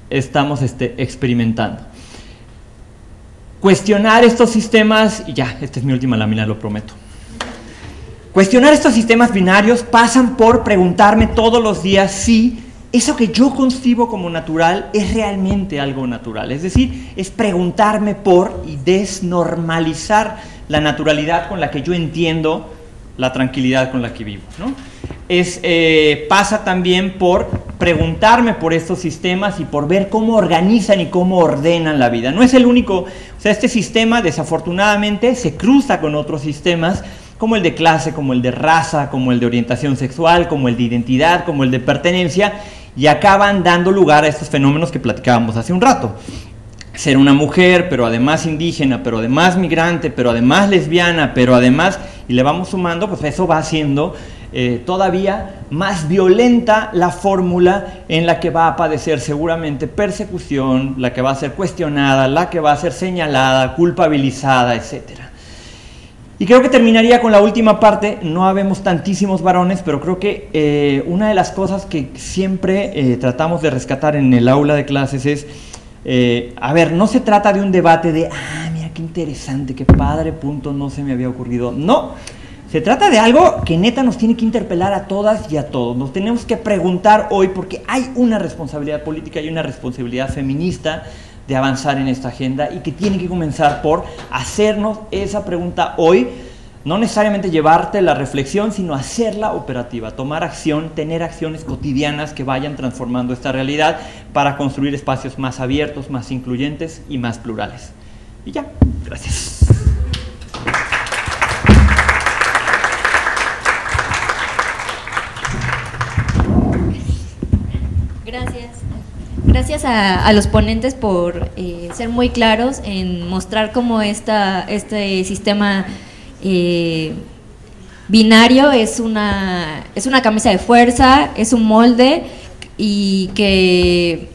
Estamos este, experimentando cuestionar estos sistemas, y ya, esta es mi última lámina, lo prometo. Cuestionar estos sistemas binarios pasan por preguntarme todos los días si eso que yo concibo como natural es realmente algo natural. Es decir, es preguntarme por y desnormalizar la naturalidad con la que yo entiendo la tranquilidad con la que vivo. ¿no? Es, eh, pasa también por preguntarme por estos sistemas y por ver cómo organizan y cómo ordenan la vida. No es el único, o sea, este sistema desafortunadamente se cruza con otros sistemas como el de clase, como el de raza, como el de orientación sexual, como el de identidad, como el de pertenencia, y acaban dando lugar a estos fenómenos que platicábamos hace un rato. Ser una mujer, pero además indígena, pero además migrante, pero además lesbiana, pero además, y le vamos sumando, pues eso va haciendo eh, todavía más violenta la fórmula en la que va a padecer seguramente persecución, la que va a ser cuestionada, la que va a ser señalada, culpabilizada, etc. Y creo que terminaría con la última parte, no habemos tantísimos varones, pero creo que eh, una de las cosas que siempre eh, tratamos de rescatar en el aula de clases es, a ver, no se trata de un debate de, ah, mira qué interesante, qué padre, punto, no se me había ocurrido. No, se trata de algo que neta nos tiene que interpelar a todas y a todos. Nos tenemos que preguntar hoy porque hay una responsabilidad política y una responsabilidad feminista de avanzar en esta agenda y que tiene que comenzar por hacernos esa pregunta hoy, no necesariamente llevarte la reflexión, sino hacerla operativa, tomar acción, tener acciones cotidianas que vayan transformando esta realidad para construir espacios más abiertos, más incluyentes y más plurales. Y ya, gracias. Gracias. Gracias a, los ponentes por eh, ser muy claros en mostrar cómo esta, este sistema eh, binario es una, es una camisa de fuerza, es un molde y que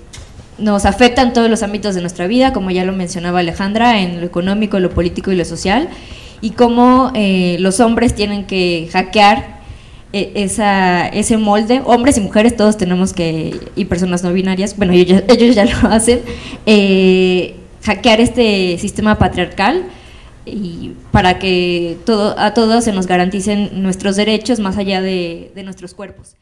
nos afecta en todos los ámbitos de nuestra vida, como ya lo mencionaba Alejandra, en lo económico, lo político y lo social, y cómo eh, los hombres tienen que hackear e, esa, ese molde, hombres y mujeres todos tenemos que, y personas no binarias, bueno, ellos, [laughs] ellos ya lo hacen, eh, hackear este sistema patriarcal y para que todo, a todos se nos garanticen nuestros derechos más allá de, de nuestros cuerpos.